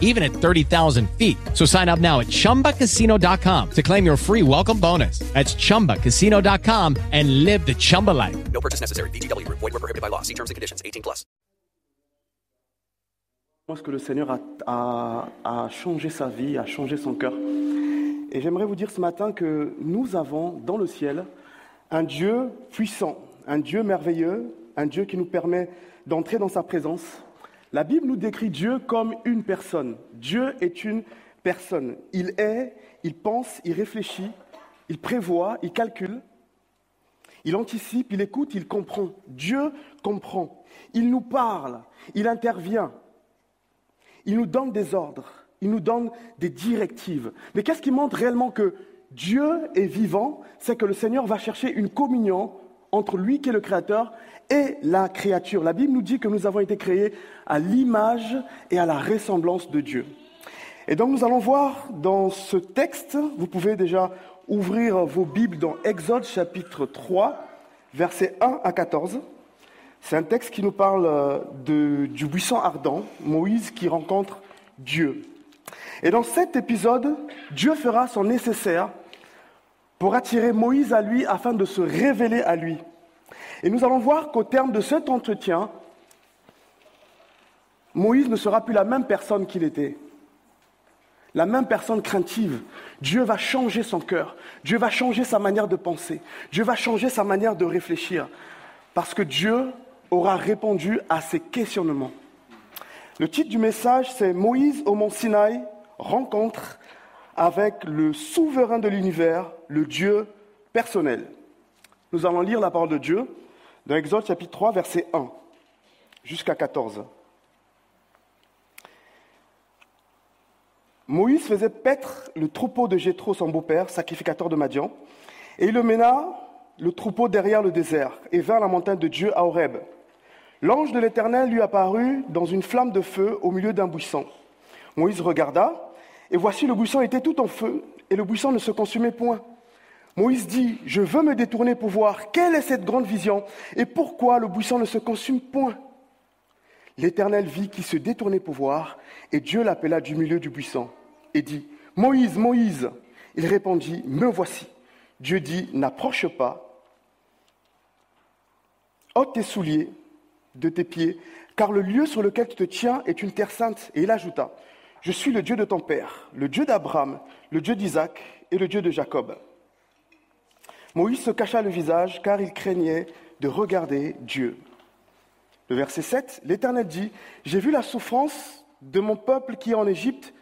even at 30,000 feet. So sign up now at chumbacasino.com to claim your free welcome bonus. That's chumbacasino.com and live the Chumba life. No purchase necessary. VGW Group. Void were prohibited by law. See terms and conditions. 18 plus. Moi, ce que le Seigneur a, a- a changé sa vie, a changé son cœur. Et j'aimerais vous dire ce matin que nous avons dans le ciel un Dieu puissant, un Dieu merveilleux, un Dieu qui nous permet d'entrer dans sa présence. La Bible nous décrit Dieu comme une personne. Dieu est une personne. Il est, il pense, il réfléchit, il prévoit, il calcule. Il anticipe, il écoute, il comprend. Dieu comprend. Il nous parle, il intervient. Il nous donne des ordres, il nous donne des directives. Mais qu'est-ce qui montre réellement que Dieu est vivant? C'est que le Seigneur va chercher une communion entre lui qui est le Créateur et la créature. La Bible nous dit que nous avons été créés à l'image et à la ressemblance de Dieu. Et donc nous allons voir dans ce texte, vous pouvez déjà ouvrir vos Bibles dans Exode chapitre 3, versets 1 à 14. C'est un texte qui nous parle euh, de- du buisson ardent, Moïse qui rencontre Dieu. Et dans cet épisode, Dieu fera son nécessaire pour attirer Moïse à lui afin de se révéler à lui. Et nous allons voir qu'au terme de cet entretien, Moïse ne sera plus la même personne qu'il était. La même personne craintive. Dieu va changer son cœur. Dieu va changer sa manière de penser. Dieu va changer sa manière de réfléchir. Parce que Dieu aura répondu à ses questionnements. Le titre du message, c'est Moïse au mont Sinaï, rencontre avec le souverain de l'univers, le Dieu personnel. Nous allons lire la parole de Dieu dans Exode chapitre 3, verset 1 jusqu'à 14. Moïse faisait paître le troupeau de Jéthro, son beau-père, sacrificateur de Madian, et il le mena le troupeau derrière le désert et vers la montagne de Dieu à Horeb. L'ange de l'Éternel lui apparut dans une flamme de feu au milieu d'un buisson. Moïse regarda, et voici le buisson était tout en feu, et le buisson ne se consumait point. Moïse dit, je veux me détourner pour voir quelle est cette grande vision, et pourquoi le buisson ne se consume point. L'Éternel vit qu'il se détournait pour voir, et Dieu l'appela du milieu du buisson, et dit, Moïse, Moïse. Il répondit, Me voici. Dieu dit, N'approche pas, ôte tes souliers de tes pieds, car le lieu sur lequel tu te tiens est une terre sainte. Et il ajouta, Je suis le Dieu de ton père, le Dieu d'Abraham, le Dieu d'Isaac et le Dieu de Jacob. Moïse se cacha le visage, car il craignait de regarder Dieu. Le verset 7, l'Éternel dit, J'ai vu la souffrance de mon peuple qui est en Égypte,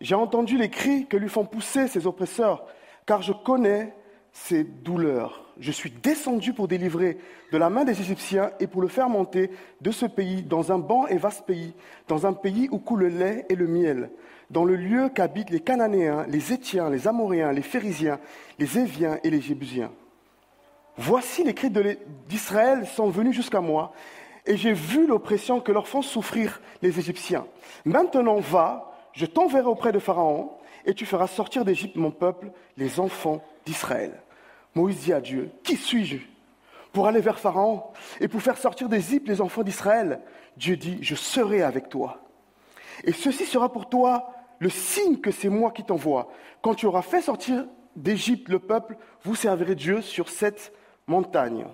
j'ai entendu les cris que lui font pousser ses oppresseurs, car je connais ses douleurs. Je suis descendu pour délivrer de la main des Égyptiens et pour le faire monter de ce pays dans un bon et vaste pays, dans un pays où coule le lait et le miel, dans le lieu qu'habitent les Cananéens, les Étiens, les Amoréens, les Phérysiens, les Éviens et les Jébusiens. Voici les cris d'Israël sont venus jusqu'à moi, et j'ai vu l'oppression que leur font souffrir les Égyptiens. Maintenant va, je t'enverrai auprès de Pharaon, et tu feras sortir d'Égypte mon peuple, les enfants d'Israël. Moïse dit à Dieu, Qui suis-je pour aller vers Pharaon et pour faire sortir d'Égypte les enfants d'Israël? Dieu dit, Je serai avec toi. Et ceci sera pour toi le signe que c'est moi qui t'envoie. Quand tu auras fait sortir d'Égypte le peuple, vous servirez Dieu sur cette montagne.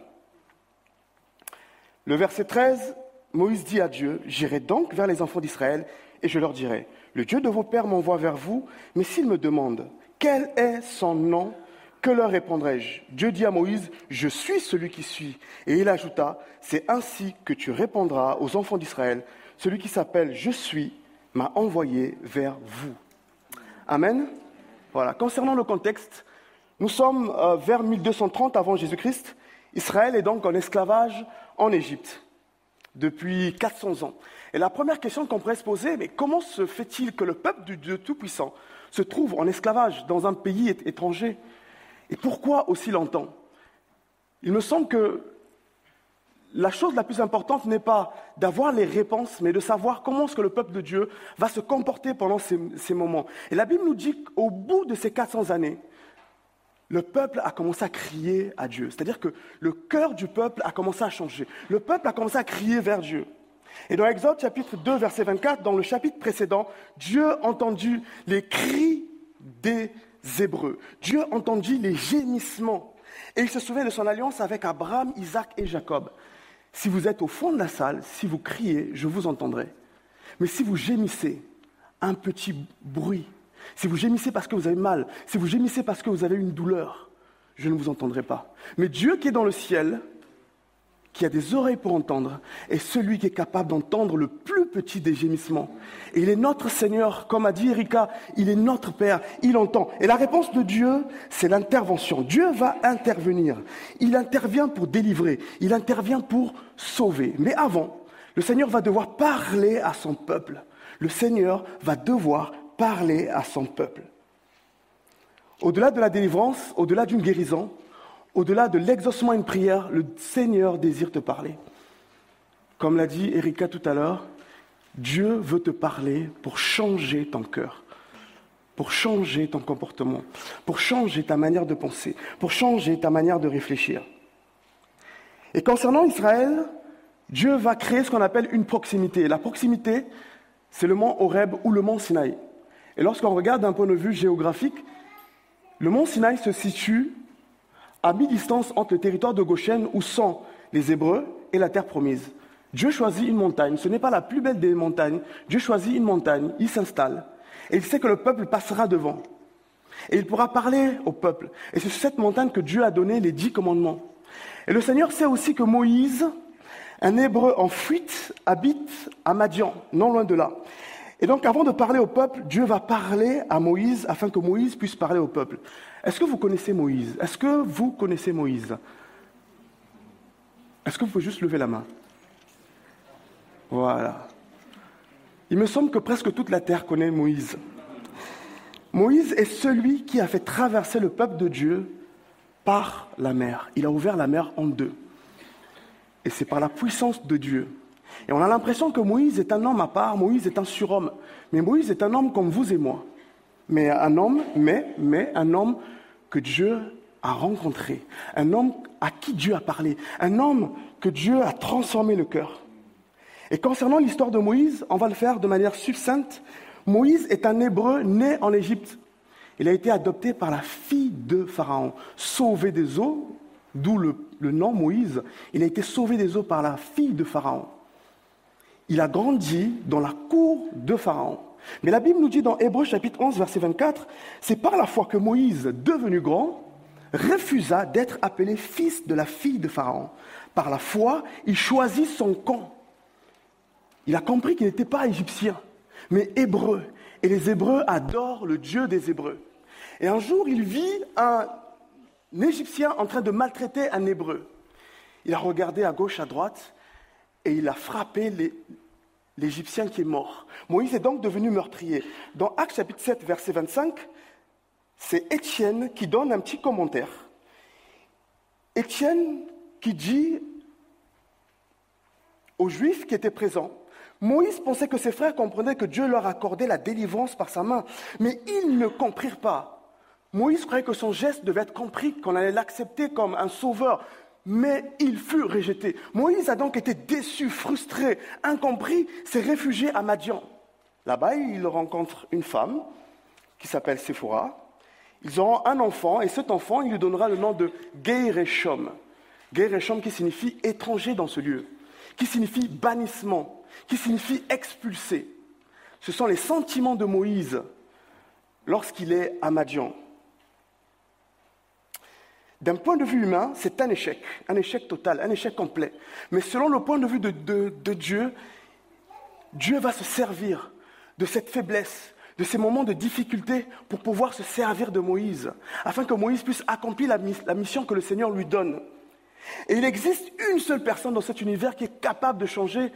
Le verset 13, Moïse dit à Dieu, J'irai donc vers les enfants d'Israël et je leur dirai, Le Dieu de vos pères m'envoie vers vous, mais s'ils me demandent, Quel est son nom Que leur répondrai-je? Dieu dit à Moïse, Je suis celui qui suis. Et il ajouta, C'est ainsi que tu répondras aux enfants d'Israël, celui qui s'appelle Je suis m'a envoyé vers vous. Amen. Voilà. Concernant le contexte, nous sommes euh, vers 1230 avant Jésus-Christ. Israël est donc en esclavage en Égypte depuis 400 ans. Et la première question qu'on pourrait se poser, mais comment se fait-il que le peuple du Dieu Tout-Puissant se trouve en esclavage dans un pays étranger? Et pourquoi aussi longtemps? Il me semble que la chose la plus importante n'est pas d'avoir les réponses, mais de savoir comment est-ce que le peuple de Dieu va se comporter pendant ces, moments. Et la Bible nous dit qu'au bout de ces 400 années, le peuple a commencé à crier à Dieu. C'est-à-dire que le cœur du peuple a commencé à changer. Le peuple a commencé à crier vers Dieu. Et dans Exode chapitre 2, verset 24, dans le chapitre précédent, Dieu entendu les cris des Dieu entendu les gémissements. Et il se souvient de son alliance avec Abraham, Isaac et Jacob. Si vous êtes au fond de la salle, si vous criez, je vous entendrai. Mais si vous gémissez, un petit bruit, si vous gémissez parce que vous avez mal, si vous gémissez parce que vous avez une douleur, je ne vous entendrai pas. Mais Dieu qui est dans le ciel, qui a des oreilles pour entendre, est celui qui est capable d'entendre le plus petit des gémissements. Il est notre Seigneur, comme a dit Erika, il est notre Père, il entend. Et la réponse de Dieu, c'est l'intervention. Dieu va intervenir. Il intervient pour délivrer, il intervient pour sauver. Mais avant, le Seigneur va devoir parler à son peuple. Le Seigneur va devoir parler à son peuple. Au-delà de la délivrance, au-delà d'une guérison, au-delà de l'exaucement à une prière, le Seigneur désire te parler. Comme l'a dit Erika tout à l'heure, Dieu veut te parler pour changer ton cœur, pour changer ton comportement, pour changer ta manière de penser, pour changer ta manière de réfléchir. Et concernant Israël, Dieu va créer ce qu'on appelle une proximité. La proximité, c'est le mont Horeb ou le mont Sinaï. Et lorsqu'on regarde d'un point de vue géographique, le mont Sinaï se situe à mi-distance entre le territoire de Goshen où sont les Hébreux et la terre promise. Dieu choisit une montagne. Ce n'est pas la plus belle des montagnes. Dieu choisit une montagne. Il s'installe. Et il sait que le peuple passera devant. Et il pourra parler au peuple. Et c'est sur cette montagne que Dieu a donné les dix commandements. Et le Seigneur sait aussi que Moïse, un Hébreu en fuite, habite à Madian, non loin de là. Et donc, avant de parler au peuple, Dieu va parler à Moïse afin que Moïse puisse parler au peuple. Est-ce que vous connaissez Moïse? Est-ce que vous connaissez Moïse? Est-ce que vous pouvez juste lever la main? Voilà. Il me semble que presque toute la terre connaît Moïse. Moïse est celui qui a fait traverser le peuple de Dieu par la mer. Il a ouvert la mer en deux. Et c'est par la puissance de Dieu. Et on a l'impression que Moïse est un homme à part, Moïse est un surhomme. Mais Moïse est un homme comme vous et moi mais un homme, mais, mais un homme que Dieu a rencontré, un homme à qui Dieu a parlé, un homme que Dieu a transformé le cœur. Et concernant l'histoire de Moïse, on va le faire de manière succincte. Moïse est un Hébreu né en Égypte. Il a été adopté par la fille de Pharaon, sauvé des eaux, d'où le, le, nom Moïse. Il a été sauvé des eaux par la fille de Pharaon. Il a grandi dans la cour de Pharaon. Mais la Bible nous dit dans Hébreu chapitre 11, verset 24, c'est par la foi que Moïse, devenu grand, refusa d'être appelé fils de la fille de Pharaon. Par la foi, il choisit son camp. Il a compris qu'il n'était pas égyptien, mais hébreu. Et les Hébreux adorent le Dieu des Hébreux. Et un jour, il vit un Égyptien en train de maltraiter un Hébreu. Il a regardé à gauche, à droite, et il a frappé les, l'Égyptien qui est mort. Moïse est donc devenu meurtrier. Dans Actes chapitre 7, verset 25, c'est Étienne qui donne un petit commentaire. Étienne qui dit aux Juifs qui étaient présents, Moïse pensait que ses frères comprenaient que Dieu leur accordait la délivrance par sa main, mais ils ne comprirent pas. Moïse croyait que son geste devait être compris, qu'on allait l'accepter comme un sauveur, mais il fut rejeté. Moïse a donc été déçu, frustré, incompris, s'est réfugié à Madian. Là-bas, il rencontre une femme qui s'appelle Séphora. Ils auront un enfant, et cet enfant, il lui donnera le nom de Geireshom. Geireshom qui signifie étranger dans ce lieu, qui signifie bannissement, qui signifie expulsé. Ce sont les sentiments de Moïse lorsqu'il est à Madian. D'un point de vue humain, c'est un échec, un échec total, un échec complet. Mais selon le point de vue de, Dieu, Dieu va se servir de cette faiblesse, de ces moments de difficulté pour pouvoir se servir de Moïse, afin que Moïse puisse accomplir la, la mission que le Seigneur lui donne. Et il existe une seule personne dans cet univers qui est capable de changer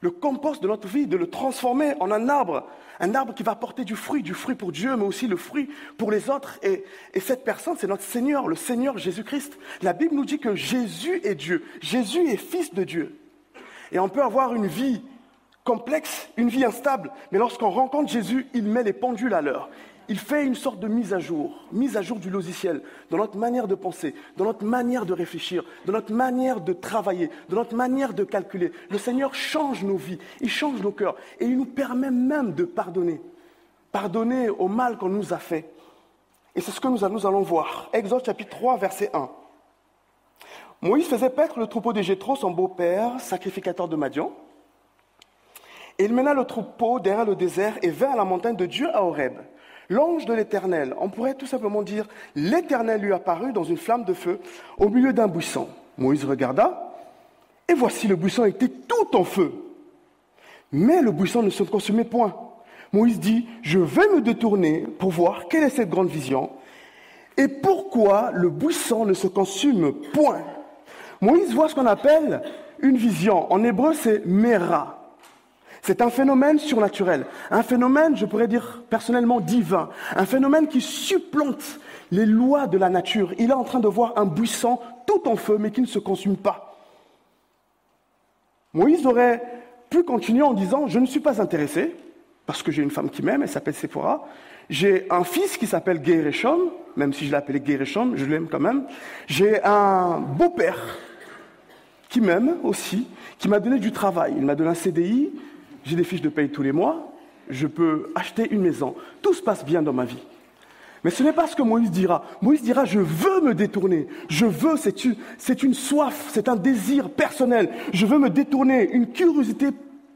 le compost de notre vie, de le transformer en un arbre, un arbre qui va porter du fruit, du fruit pour Dieu, mais aussi le fruit pour les autres. Et, et cette personne, c'est notre Seigneur, le Seigneur Jésus-Christ. La Bible nous dit que Jésus est Dieu, Jésus est fils de Dieu. Et on peut avoir une vie complexe, une vie instable, mais lorsqu'on rencontre Jésus, il met les pendules à l'heure il fait une sorte de mise à jour, mise à jour du logiciel, dans notre manière de penser, dans notre manière de réfléchir, dans notre manière de travailler, dans notre manière de calculer. Le Seigneur change nos vies, il change nos cœurs, et il nous permet même de pardonner. Pardonner au mal qu'on nous a fait. Et c'est ce que nous allons voir. Exode chapitre 3, verset 1. Moïse faisait paître le troupeau de Jétro, son beau-père, sacrificateur de Madian. Et il mena le troupeau derrière le désert et vint à la montagne de Dieu à Horeb. L'ange de l'Éternel, on pourrait tout simplement dire, l'Éternel lui apparut dans une flamme de feu au milieu d'un buisson. Moïse regarda, et voici le buisson était tout en feu. Mais le buisson ne se consumait point. Moïse dit, je vais me détourner pour voir quelle est cette grande vision et pourquoi le buisson ne se consume point. Moïse voit ce qu'on appelle une vision. En hébreu, c'est mera. C'est un phénomène surnaturel, un phénomène, je pourrais dire personnellement, divin, un phénomène qui supplante les lois de la nature. Il est en train de voir un buisson tout en feu, mais qui ne se consume pas. Moïse aurait pu continuer en disant, je ne suis pas intéressé, parce que j'ai une femme qui m'aime, elle s'appelle Sephora. J'ai un fils qui s'appelle Gereshom, même si je l'appelais Gereshom, je l'aime quand même. J'ai un beau-père qui m'aime aussi, qui m'a donné du travail. Il m'a donné un CDI, j'ai des fiches de paye tous les mois, je peux acheter une maison, tout se passe bien dans ma vie. Mais ce n'est pas ce que Moïse dira. Moïse dira, je veux me détourner. Je veux, c'est une, c'est une soif, c'est un désir personnel. Je veux me détourner, une curiosité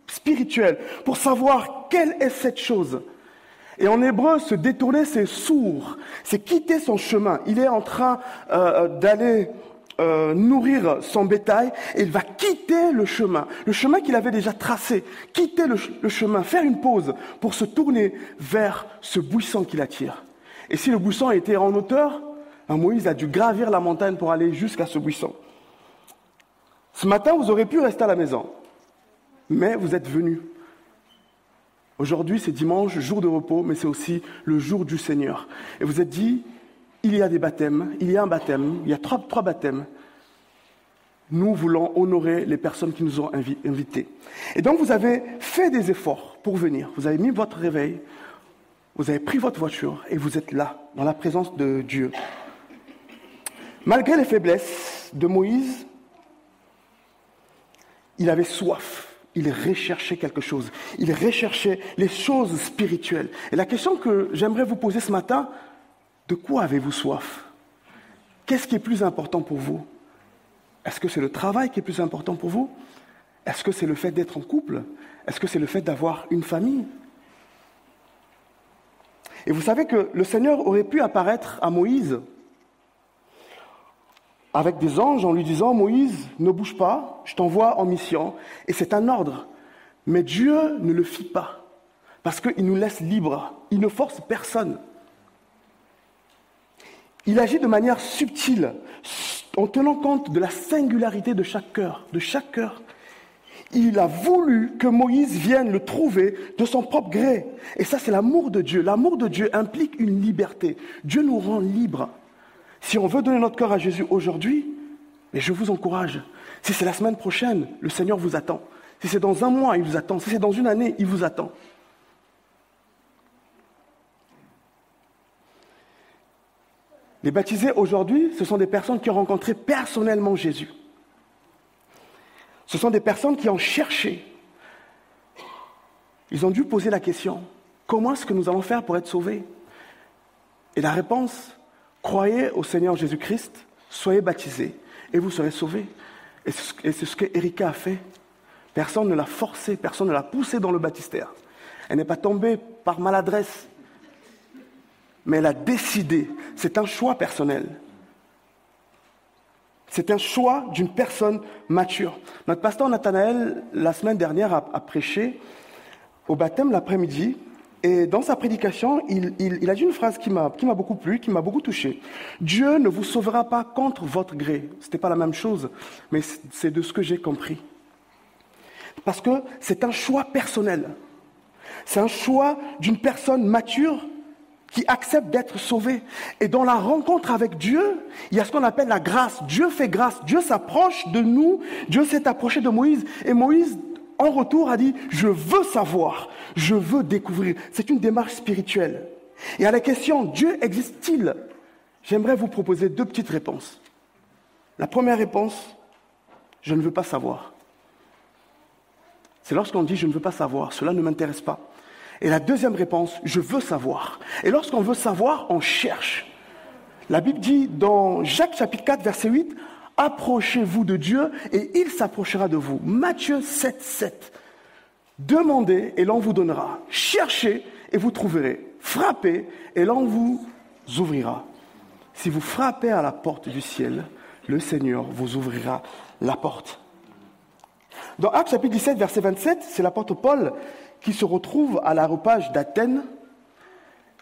spirituelle pour savoir quelle est cette chose. Et en hébreu, se détourner, c'est sourd, c'est quitter son chemin. Il est en train euh, d'aller euh, nourrir son bétail il va quitter le chemin, le chemin qu'il avait déjà tracé, quitter le, chemin, faire une pause pour se tourner vers ce buisson qui l'attire. Et si le buisson était en hauteur, Moïse a dû gravir la montagne pour aller jusqu'à ce buisson. Ce matin, vous aurez pu rester à la maison, mais vous êtes venu. Aujourd'hui, c'est dimanche, jour de repos, mais c'est aussi le jour du Seigneur. Et vous êtes dit, il y a des baptêmes, il y a un baptême, il y a trois, baptêmes. Nous voulons honorer les personnes qui nous ont invités. Et donc vous avez fait des efforts pour venir. Vous avez mis votre réveil, vous avez pris votre voiture et vous êtes là, dans la présence de Dieu. Malgré les faiblesses de Moïse, il avait soif. Il recherchait quelque chose. Il recherchait les choses spirituelles. Et la question que j'aimerais vous poser ce matin, de quoi avez-vous soif? Qu'est-ce qui est plus important pour vous? Est-ce que c'est le travail qui est plus important pour vous? Est-ce que c'est le fait d'être en couple? Est-ce que c'est le fait d'avoir une famille? Et vous savez que le Seigneur aurait pu apparaître à Moïse avec des anges en lui disant, Moïse, ne bouge pas, je t'envoie en mission, et c'est un ordre. Mais Dieu ne le fit pas, parce qu'il nous laisse libres, il ne force personne. Il agit de manière subtile, en tenant compte de la singularité de chaque cœur, de chaque cœur. Il a voulu que Moïse vienne le trouver de son propre gré. Et ça, c'est l'amour de Dieu. L'amour de Dieu implique une liberté. Dieu nous rend libres. Si on veut donner notre cœur à Jésus aujourd'hui, mais je vous encourage. Si c'est la semaine prochaine, le Seigneur vous attend. Si c'est dans un mois, il vous attend. Si c'est dans une année, il vous attend. Les baptisés aujourd'hui, ce sont des personnes qui ont rencontré personnellement Jésus. Ce sont des personnes qui ont cherché. Ils ont dû poser la question, comment est-ce que nous allons faire pour être sauvés? Et la réponse, croyez au Seigneur Jésus-Christ, soyez baptisés et vous serez sauvés. Et c'est ce que Erika a fait. Personne ne l'a forcé, personne ne l'a poussé dans le baptistère. Elle n'est pas tombée par maladresse mais elle a décidé. C'est un choix personnel. C'est un choix d'une personne mature. Notre pasteur Nathanaël, la semaine dernière, a, prêché au baptême l'après-midi. Et dans sa prédication, il, a dit une phrase qui m'a beaucoup plu, qui m'a beaucoup touché. Dieu ne vous sauvera pas contre votre gré. Ce n'était pas la même chose, mais c'est de ce que j'ai compris. Parce que c'est un choix personnel. C'est un choix d'une personne mature qui accepte d'être sauvée. Et dans la rencontre avec Dieu, il y a ce qu'on appelle la grâce. Dieu fait grâce. Dieu s'approche de nous. Dieu s'est approché de Moïse. Et Moïse, en retour, a dit, je veux savoir. Je veux découvrir. C'est une démarche spirituelle. Et à la question, Dieu existe-t-il? J'aimerais vous proposer deux petites réponses. La première réponse, je ne veux pas savoir. C'est lorsqu'on dit je ne veux pas savoir, cela ne m'intéresse pas. Et la deuxième réponse, je veux savoir. Et lorsqu'on veut savoir, on cherche. La Bible dit dans Jacques chapitre 4, verset 8, Approchez-vous de Dieu et il s'approchera de vous. Matthieu 7, 7. Demandez et l'on vous donnera. Cherchez et vous trouverez. Frappez et l'on vous ouvrira. Si vous frappez à la porte du ciel, le Seigneur vous ouvrira la porte. Dans Actes chapitre 17, verset 27, c'est l'apôtre Paul qui se retrouve à l'aéropage d'Athènes.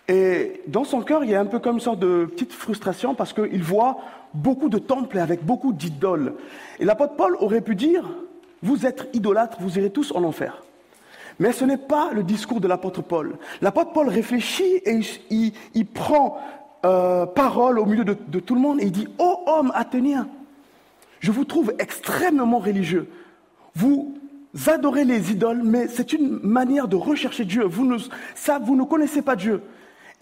Et dans son cœur, il y a un peu comme une sorte de petite frustration parce qu'il voit beaucoup de temples avec beaucoup d'idoles. Et l'apôtre Paul aurait pu dire, vous êtes idolâtres, vous irez tous en enfer. Mais ce n'est pas le discours de l'apôtre Paul. L'apôtre Paul réfléchit et il, prend euh, parole au milieu de, tout le monde et il dit, ô oh, homme athénien, je vous trouve extrêmement religieux. Vous adorez les idoles, mais c'est une manière de rechercher Dieu. Vous ne, ça, vous ne connaissez pas Dieu.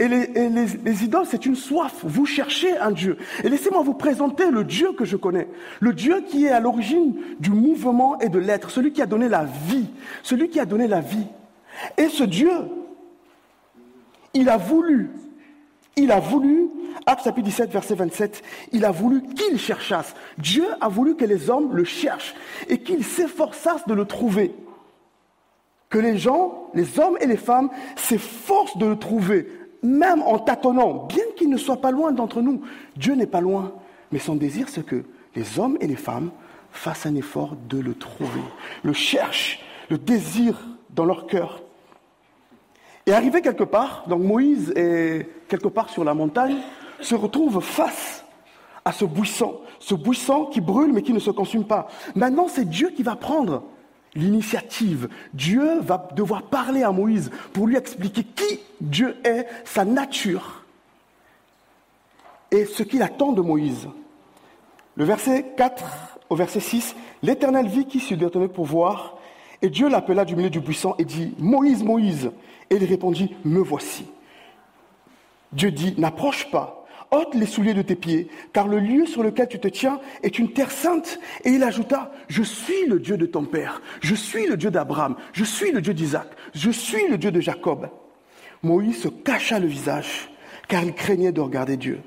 Et, les, idoles, c'est une soif. Vous cherchez un Dieu. Et laissez-moi vous présenter le Dieu que je connais. Le Dieu qui est à l'origine du mouvement et de l'être. Celui qui a donné la vie. Celui qui a donné la vie. Et ce Dieu, il a voulu, il a voulu Acte chapitre 17, verset 27, il a voulu qu'il cherchasse. Dieu a voulu que les hommes le cherchent et qu'ils s'efforçassent de le trouver. Que les gens, les hommes et les femmes, s'efforcent de le trouver, même en tâtonnant, bien qu'il ne soit pas loin d'entre nous. Dieu n'est pas loin, mais son désir, c'est que les hommes et les femmes fassent un effort de le trouver, le cherchent, le désirent dans leur cœur. Et arrivé quelque part, donc Moïse est quelque part sur la montagne, se retrouve face à ce buisson, ce buisson qui brûle mais qui ne se consume pas. Maintenant, c'est Dieu qui va prendre l'initiative. Dieu va devoir parler à Moïse pour lui expliquer qui Dieu est, sa nature et ce qu'il attend de Moïse. Le verset 4 au verset 6, l'Éternel vit qui se détenait pour voir, et Dieu l'appela du milieu du buisson et dit, Moïse, Moïse. Et il répondit, Me voici. Dieu dit, N'approche pas, ôte les souliers de tes pieds, car le lieu sur lequel tu te tiens est une terre sainte. Et il ajouta, je suis le Dieu de ton père, je suis le Dieu d'Abraham, je suis le Dieu d'Isaac, je suis le Dieu de Jacob. Moïse se cacha le visage, car il craignait de regarder Dieu.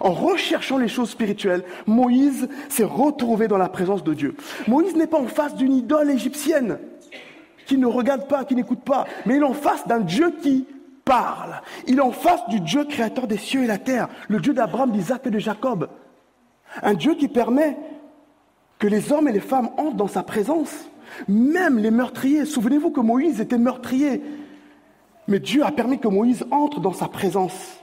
En recherchant les choses spirituelles, Moïse s'est retrouvé dans la présence de Dieu. Moïse n'est pas en face d'une idole égyptienne qui ne regarde pas, qui n'écoute pas, mais il est en face d'un Dieu qui parle. Il est en face du Dieu créateur des cieux et la terre, le Dieu d'Abraham, d'Isaac et de Jacob. Un Dieu qui permet que les hommes et les femmes entrent dans sa présence, même les meurtriers. Souvenez-vous que Moïse était meurtrier, mais Dieu a permis que Moïse entre dans sa présence.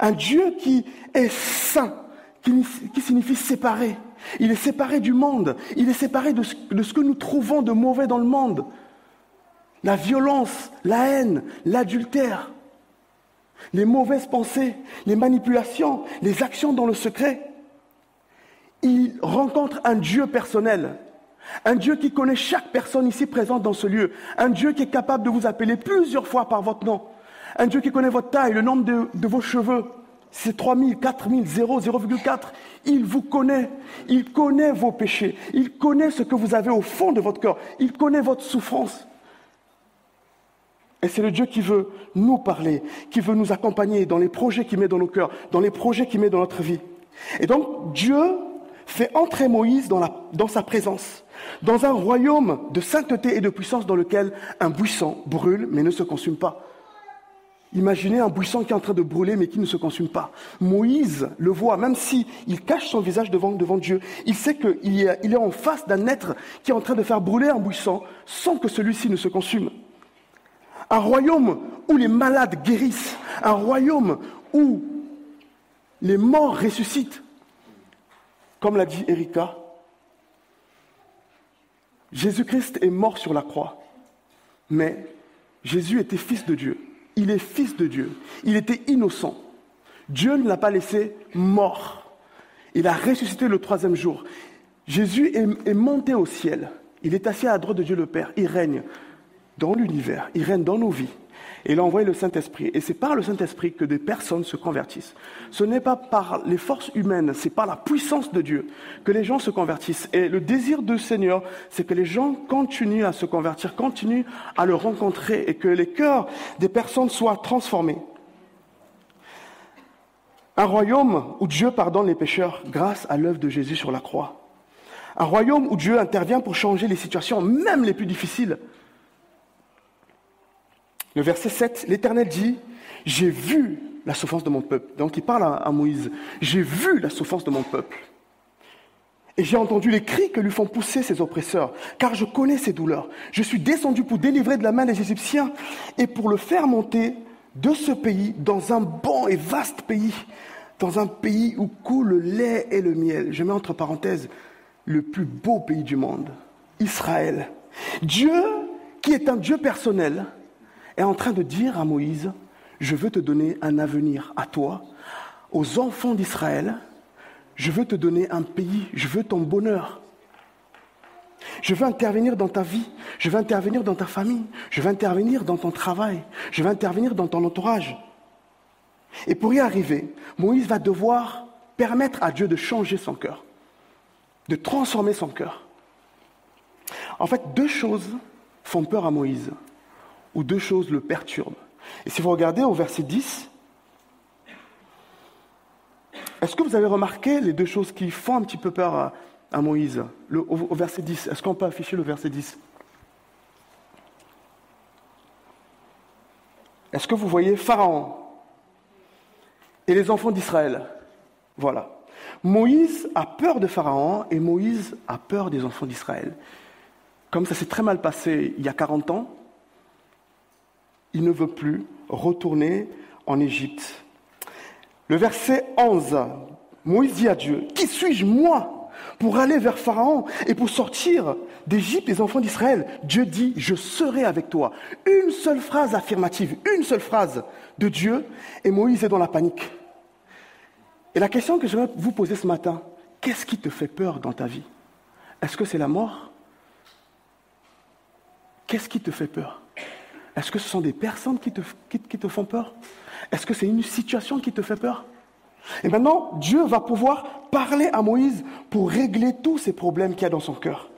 Un Dieu qui est saint, qui, signifie séparé. Il est séparé du monde, il est séparé de ce que nous trouvons de mauvais dans le monde la violence, la haine, l'adultère, les mauvaises pensées, les manipulations, les actions dans le secret. Il rencontre un Dieu personnel, un Dieu qui connaît chaque personne ici présente dans ce lieu, un Dieu qui est capable de vous appeler plusieurs fois par votre nom, un Dieu qui connaît votre taille, le nombre de, vos cheveux, c'est 3000, 4000, 0, 0,4. Il vous connaît. Il connaît vos péchés. Il connaît ce que vous avez au fond de votre cœur. Il connaît votre souffrance. Et c'est le Dieu qui veut nous parler, qui veut nous accompagner dans les projets qu'il met dans nos cœurs, dans les projets qu'il met dans notre vie. Et donc Dieu fait entrer Moïse dans, sa présence, dans un royaume de sainteté et de puissance dans lequel un buisson brûle mais ne se consume pas. Imaginez un buisson qui est en train de brûler mais qui ne se consume pas. Moïse le voit, même s'il il cache son visage devant, Dieu, il sait qu'il est, est en face d'un être qui est en train de faire brûler un buisson sans que celui-ci ne se consume un royaume où les malades guérissent, un royaume où les morts ressuscitent. Comme l'a dit Erika, Jésus-Christ est mort sur la croix, mais Jésus était fils de Dieu. Il est fils de Dieu. Il était innocent. Dieu ne l'a pas laissé mort. Il a ressuscité le troisième jour. Jésus est, monté au ciel. Il est assis à la droite de Dieu le Père. Il règne dans l'univers. Il règne dans nos vies. Et il a envoyé le Saint-Esprit. Et c'est par le Saint-Esprit que des personnes se convertissent. Ce n'est pas par les forces humaines, c'est par la puissance de Dieu que les gens se convertissent. Et le désir du Seigneur, c'est que les gens continuent à se convertir, continuent à le rencontrer et que les cœurs des personnes soient transformés. Un royaume où Dieu pardonne les pécheurs grâce à l'œuvre de Jésus sur la croix. Un royaume où Dieu intervient pour changer les situations, même les plus difficiles. Le verset 7, l'Éternel dit, j'ai vu la souffrance de mon peuple. Donc il parle à, Moïse, j'ai vu la souffrance de mon peuple. Et j'ai entendu les cris que lui font pousser ses oppresseurs, car je connais ses douleurs. Je suis descendu pour délivrer de la main des Égyptiens et pour le faire monter de ce pays dans un bon et vaste pays, dans un pays où coule le lait et le miel. Je mets entre parenthèses le plus beau pays du monde, Israël. Dieu, qui est un Dieu personnel, est en train de dire à Moïse, je veux te donner un avenir à toi, aux enfants d'Israël, je veux te donner un pays, je veux ton bonheur. Je veux intervenir dans ta vie, je veux intervenir dans ta famille, je veux intervenir dans ton travail, je veux intervenir dans ton entourage. Et pour y arriver, Moïse va devoir permettre à Dieu de changer son cœur, de transformer son cœur. En fait, deux choses font peur à Moïse où deux choses le perturbent. Et si vous regardez au verset 10, est-ce que vous avez remarqué les deux choses qui font un petit peu peur à, Moïse? Au, verset 10, est-ce qu'on peut afficher le verset 10 Est-ce que vous voyez Pharaon et les enfants d'Israël? Voilà. Moïse a peur de Pharaon et Moïse a peur des enfants d'Israël. Comme ça s'est très mal passé il y a 40 ans, il ne veut plus retourner en Égypte. Le verset 11, Moïse dit à Dieu, Qui suis-je moi pour aller vers Pharaon et pour sortir d'Égypte les enfants d'Israël? Dieu dit, je serai avec toi. Une seule phrase affirmative, une seule phrase de Dieu, et Moïse est dans la panique. Et la question que je vais vous poser ce matin, qu'est-ce qui te fait peur dans ta vie? Est-ce que c'est la mort? Qu'est-ce qui te fait peur? Est-ce que ce sont des personnes qui te, font peur? Est-ce que c'est une situation qui te fait peur? Et maintenant, Dieu va pouvoir parler à Moïse pour régler tous ces problèmes qu'il y a dans son cœur.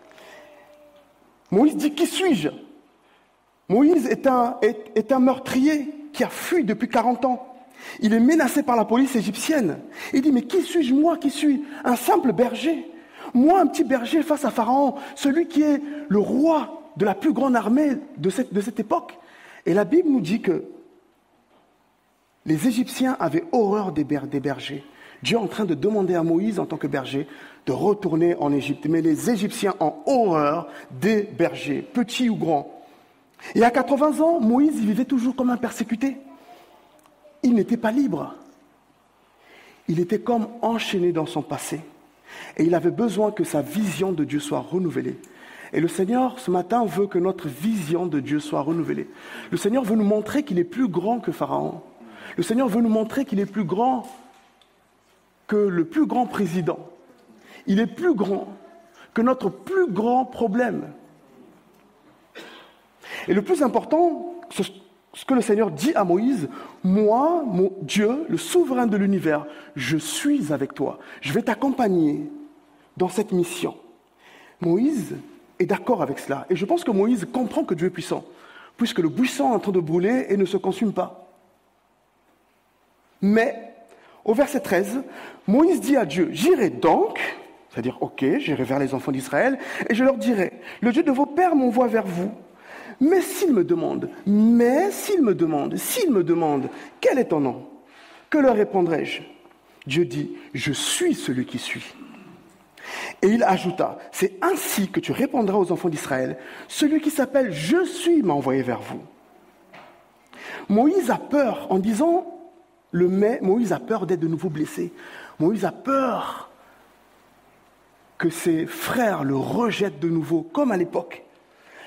Moïse dit, qui suis-je? Moïse est un, meurtrier qui a fui depuis 40 ans. Il est menacé par la police égyptienne. Il dit, mais qui suis-je moi qui suis un simple berger? Moi, un petit berger face à Pharaon, celui qui est le roi de la plus grande armée de cette époque. Et la Bible nous dit que les Égyptiens avaient horreur des, bergers. Dieu est en train de demander à Moïse, en tant que berger, de retourner en Égypte. Mais les Égyptiens ont horreur des bergers, petits ou grands. Et à 80 ans, Moïse vivait toujours comme un persécuté. Il n'était pas libre. Il était comme enchaîné dans son passé. Et il avait besoin que sa vision de Dieu soit renouvelée. Et le Seigneur, ce matin, veut que notre vision de Dieu soit renouvelée. Le Seigneur veut nous montrer qu'il est plus grand que Pharaon. Le Seigneur veut nous montrer qu'il est plus grand que le plus grand président. Il est plus grand que notre plus grand problème. Et le plus important, ce que le Seigneur dit à Moïse, moi, mon Dieu, le souverain de l'univers, je suis avec toi. Je vais t'accompagner dans cette mission. Moïse est d'accord avec cela. Et je pense que Moïse comprend que Dieu est puissant, puisque le buisson est en train de brûler et ne se consume pas. Mais, au verset 13, Moïse dit à Dieu, j'irai donc, c'est-à-dire, ok, j'irai vers les enfants d'Israël, et je leur dirai, le Dieu de vos pères m'envoie vers vous. Mais s'ils me demandent, mais s'ils me demandent, s'ils me demandent, quel est ton nom? Que leur répondrai-je? Dieu dit, je suis celui qui suis. Et il ajouta, c'est ainsi que tu répondras aux enfants d'Israël, celui qui s'appelle Je suis m'a envoyé vers vous. Moïse a peur en disant le mais, Moïse a peur d'être de nouveau blessé. Moïse a peur que ses frères le rejettent de nouveau, comme à l'époque.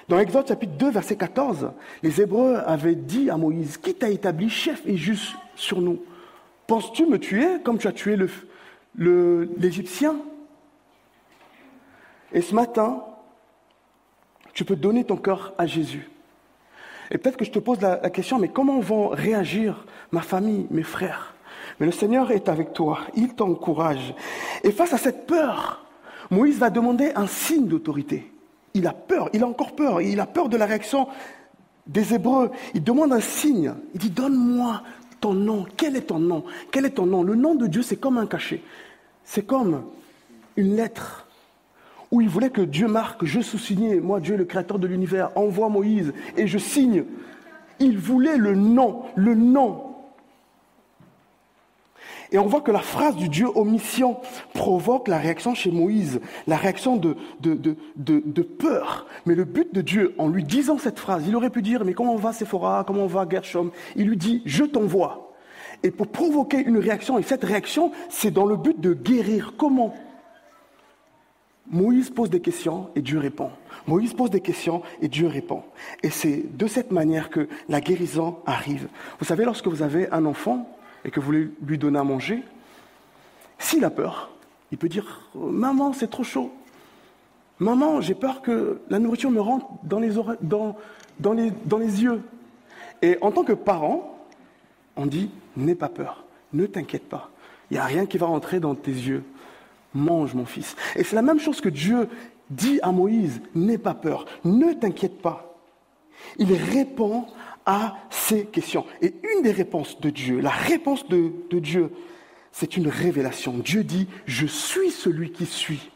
Dans Exode chapitre 2, verset 14, les Hébreux avaient dit à Moïse, qui t'a établi chef et juste sur nous? Penses-tu me tuer comme tu as tué l'Égyptien? Et ce matin, tu peux donner ton cœur à Jésus. Et peut-être que je te pose la, question, mais comment vont réagir ma famille, mes frères? Mais le Seigneur est avec toi, il t'encourage. Et face à cette peur, Moïse va demander un signe d'autorité. Il a peur, il a encore peur, il a peur de la réaction des Hébreux. Il demande un signe. Il dit, donne-moi ton nom. Quel est ton nom? Quel est ton nom? Le nom de Dieu, c'est comme un cachet. C'est comme une lettre où il voulait que Dieu marque, je sous-signais, moi Dieu le créateur de l'univers, envoie Moïse et je signe. Il voulait le nom, le nom. Et on voit que la phrase du Dieu omission provoque la réaction chez Moïse, la réaction de, peur. Mais le but de Dieu, en lui disant cette phrase, il aurait pu dire, mais comment va Sephora, comment va Gershom? Il lui dit, je t'envoie. Et pour provoquer une réaction, et cette réaction, c'est dans le but de guérir. Comment Moïse pose des questions et Dieu répond. Moïse pose des questions et Dieu répond. Et c'est de cette manière que la guérison arrive. Vous savez, lorsque vous avez un enfant, et que vous lui donner à manger, s'il a peur, il peut dire Maman, c'est trop chaud. Maman, j'ai peur que la nourriture me rentre dans les, dans, dans, les, dans les yeux. Et en tant que parent, on dit N'aie pas peur, ne t'inquiète pas. Il n'y a rien qui va rentrer dans tes yeux. Mange, mon fils. Et c'est la même chose que Dieu dit à Moïse N'aie pas peur, ne t'inquiète pas. Il répond à ces questions. Et une des réponses de Dieu, la réponse de, Dieu, c'est une révélation. Dieu dit, je suis celui qui suis.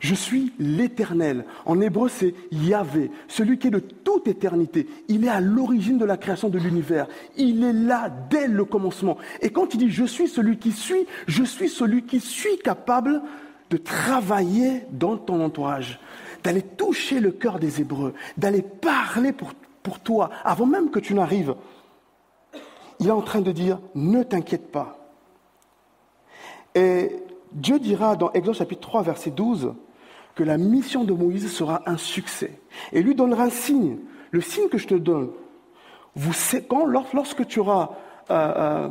Je suis l'éternel. En hébreu, c'est Yahvé, celui qui est de toute éternité. Il est à l'origine de la création de l'univers. Il est là dès le commencement. Et quand il dit je suis celui qui suis, je suis celui qui suis capable de travailler dans ton entourage, d'aller toucher le cœur des Hébreux, d'aller parler pour pour toi, avant même que tu n'arrives. Il est en train de dire, ne t'inquiète pas. Et Dieu dira dans Exode chapitre 3, verset 12, que la mission de Moïse sera un succès. Et lui donnera un signe, le signe que je te donne. Vous, quand, lorsque tu auras euh, euh,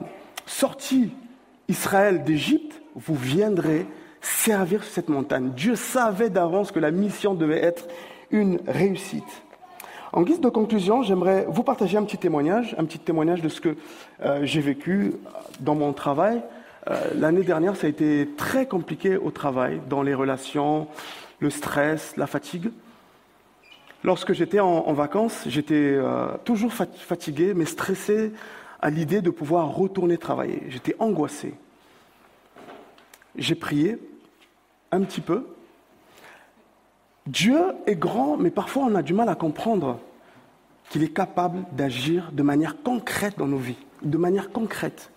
sorti Israël d'Égypte, vous viendrez servir sur cette montagne. Dieu savait d'avance que la mission devait être une réussite. En guise de conclusion, j'aimerais vous partager un petit témoignage, un petit témoignage de ce que euh, j'ai vécu dans mon travail. Euh, l'année dernière, ça a été très compliqué au travail, dans les relations, le stress, la fatigue. Lorsque j'étais en, vacances, j'étais euh, toujours fatigué, mais stressé à l'idée de pouvoir retourner travailler. J'étais angoissé. J'ai prié un petit peu, Dieu est grand, mais parfois on a du mal à comprendre qu'il est capable d'agir de manière concrète dans nos vies, de manière concrète.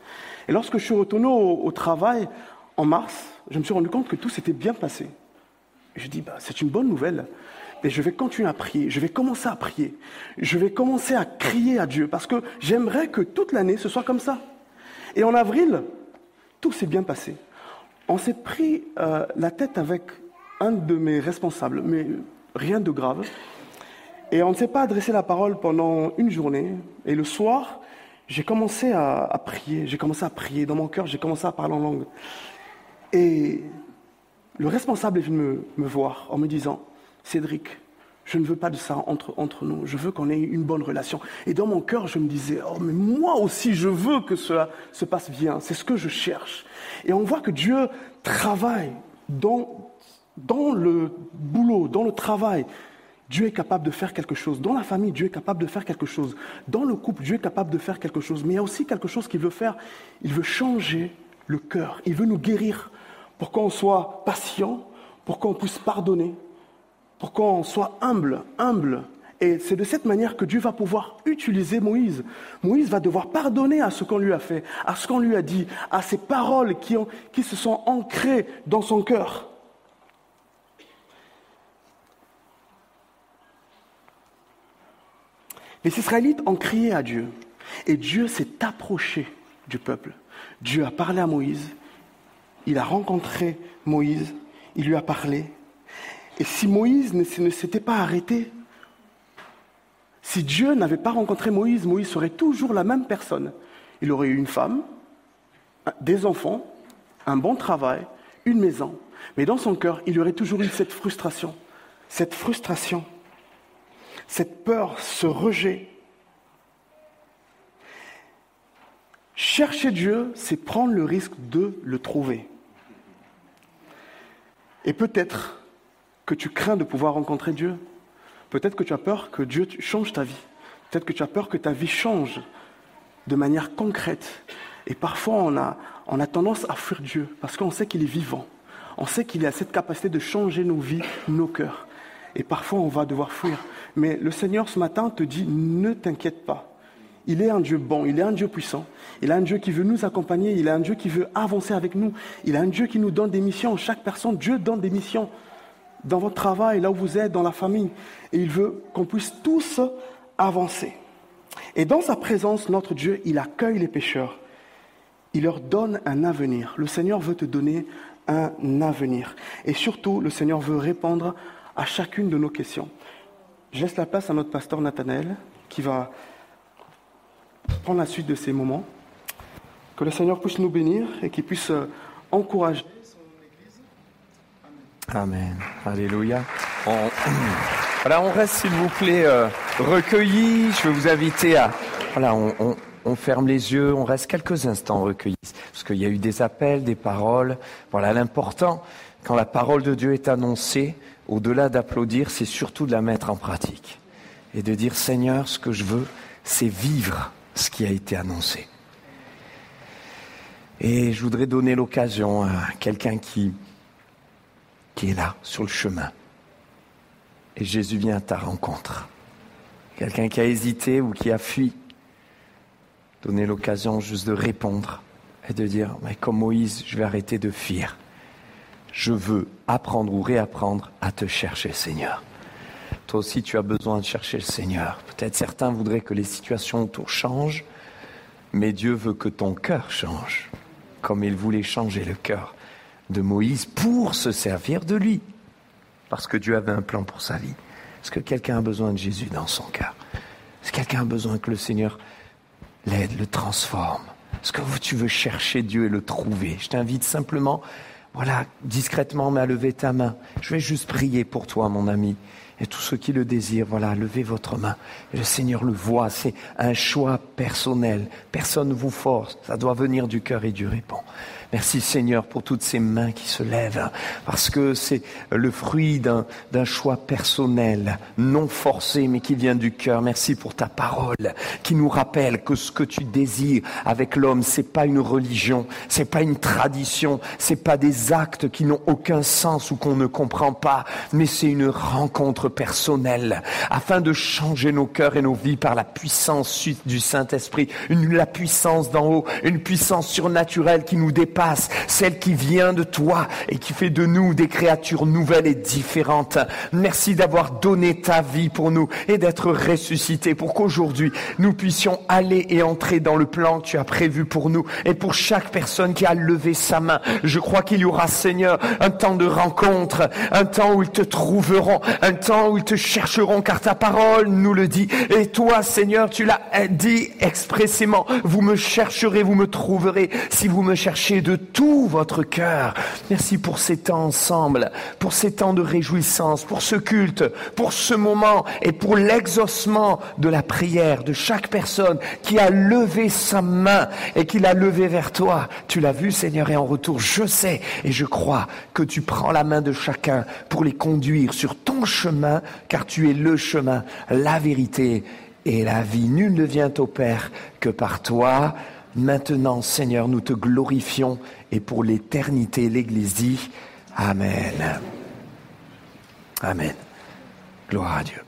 Et lorsque je suis retourné au, travail en mars, je me suis rendu compte que tout s'était bien passé. Je dis, bah, c'est une bonne nouvelle. Et je vais continuer à prier, je vais commencer à prier, je vais commencer à crier à Dieu, parce que j'aimerais que toute l'année ce soit comme ça. Et en avril, tout s'est bien passé. On s'est pris euh, la tête avec un de mes responsables, mais rien de grave. Et on ne s'est pas adressé la parole pendant une journée. Et le soir, j'ai commencé à, prier. J'ai commencé à prier. Dans mon cœur, j'ai commencé à parler en langue. Et le responsable est venu me, voir en me disant, Cédric, je ne veux pas de ça entre, entre nous. Je veux qu'on ait une bonne relation. Et dans mon cœur, je me disais, oh, mais moi aussi, je veux que cela se passe bien. C'est ce que je cherche. Et on voit que Dieu travaille dans dans le boulot, dans le travail, Dieu est capable de faire quelque chose. Dans la famille, Dieu est capable de faire quelque chose. Dans le couple, Dieu est capable de faire quelque chose. Mais il y a aussi quelque chose qu'il veut faire. Il veut changer le cœur. Il veut nous guérir pour qu'on soit patient, pour qu'on puisse pardonner, pour qu'on soit humble, humble. Et c'est de cette manière que Dieu va pouvoir utiliser Moïse. Moïse va devoir pardonner à ce qu'on lui a fait, à ce qu'on lui a dit, à ces paroles qui, qui se sont ancrées dans son cœur. Les Israélites ont crié à Dieu et Dieu s'est approché du peuple. Dieu a parlé à Moïse, il a rencontré Moïse, il lui a parlé. Et si Moïse ne s'était pas arrêté, si Dieu n'avait pas rencontré Moïse, Moïse serait toujours la même personne. Il aurait eu une femme, des enfants, un bon travail, une maison. Mais dans son cœur, il aurait toujours eu cette frustration, cette frustration, cette peur, ce rejet. Chercher Dieu, c'est prendre le risque de le trouver. Et peut-être que tu crains de pouvoir rencontrer Dieu. Peut-être que tu as peur que Dieu change ta vie. Peut-être que tu as peur que ta vie change de manière concrète. Et parfois, on a, on a tendance à fuir Dieu parce qu'on sait qu'il est vivant. On sait qu'il a cette capacité de changer nos vies, nos cœurs. Et parfois, on va devoir fuir. Mais le Seigneur, ce matin, te dit, ne t'inquiète pas. Il est un Dieu bon, il est un Dieu puissant. Il est un Dieu qui veut nous accompagner, il est un Dieu qui veut avancer avec nous. Il est un Dieu qui nous donne des missions. Chaque personne, Dieu donne des missions dans votre travail, là où vous êtes, dans la famille. Et il veut qu'on puisse tous avancer. Et dans sa présence, notre Dieu, il accueille les pécheurs. Il leur donne un avenir. Le Seigneur veut te donner un avenir. Et surtout, le Seigneur veut répondre à chacune de nos questions. Je laisse la place à notre pasteur Nathanaël qui va prendre la suite de ces moments. Que le Seigneur puisse nous bénir et qu'il puisse euh, encourager son Église. Amen. Alléluia. On... Voilà, on reste s'il vous plaît euh, recueillis. Je vais vous inviter à... Voilà, on, on, ferme les yeux, on reste quelques instants recueillis. Parce qu'il y a eu des appels, des paroles. Voilà, l'important, quand la parole de Dieu est annoncée, au-delà d'applaudir, c'est surtout de la mettre en pratique. Et de dire, Seigneur, ce que je veux, c'est vivre ce qui a été annoncé. Et je voudrais donner l'occasion à quelqu'un qui, est là, sur le chemin. Et Jésus vient à ta rencontre. Quelqu'un qui a hésité ou qui a fui. Donner l'occasion juste de répondre et de dire, mais comme Moïse, je vais arrêter de fuir. Je veux apprendre ou réapprendre à te chercher, Seigneur. Toi aussi, tu as besoin de chercher le Seigneur. Peut-être certains voudraient que les situations autour changent, mais Dieu veut que ton cœur change, comme il voulait changer le cœur de Moïse pour se servir de lui, parce que Dieu avait un plan pour sa vie. Est-ce que quelqu'un a besoin de Jésus dans son cœur? Est-ce que quelqu'un a besoin que le Seigneur l'aide, le transforme? Est-ce que tu veux chercher Dieu et le trouver? Je t'invite simplement, voilà, discrètement, mais à lever ta main. Je vais juste prier pour toi, mon ami. Et tous ceux qui le désirent, voilà, levez votre main. Le Seigneur le voit, c'est un choix personnel. Personne ne vous force, ça doit venir du cœur et du répond. Merci Seigneur pour toutes ces mains qui se lèvent, parce que c'est le fruit d'un choix personnel, non forcé, mais qui vient du cœur. Merci pour ta parole, qui nous rappelle que ce que tu désires avec l'homme, c'est pas une religion, c'est pas une tradition, c'est pas des actes qui n'ont aucun sens ou qu'on ne comprend pas, mais c'est une rencontre personnelle, afin de changer nos cœurs et nos vies par la puissance du Saint-Esprit, la puissance d'en haut, une puissance surnaturelle qui nous dépasse celle qui vient de toi et qui fait de nous des créatures nouvelles et différentes. Merci d'avoir donné ta vie pour nous et d'être ressuscité pour qu'aujourd'hui nous puissions aller et entrer dans le plan que tu as prévu pour nous. Et pour chaque personne qui a levé sa main, je crois qu'il y aura, Seigneur, un temps de rencontre, un temps où ils te trouveront, un temps où ils te chercheront, car ta parole nous le dit. Et toi, Seigneur, tu l'as dit expressément, vous me chercherez, vous me trouverez si vous me cherchez tout votre cœur. Merci pour ces temps ensemble, pour ces temps de réjouissance, pour ce culte, pour ce moment et pour l'exaucement de la prière de chaque personne qui a levé sa main et qui l'a levé vers toi. Tu l'as vu, Seigneur, et en retour, je sais et je crois que tu prends la main de chacun pour les conduire sur ton chemin, car tu es le chemin, la vérité et la vie. Nul ne vient au Père que par toi. Maintenant, Seigneur, nous te glorifions et pour l'éternité, l'Église dit Amen. Amen. Gloire à Dieu.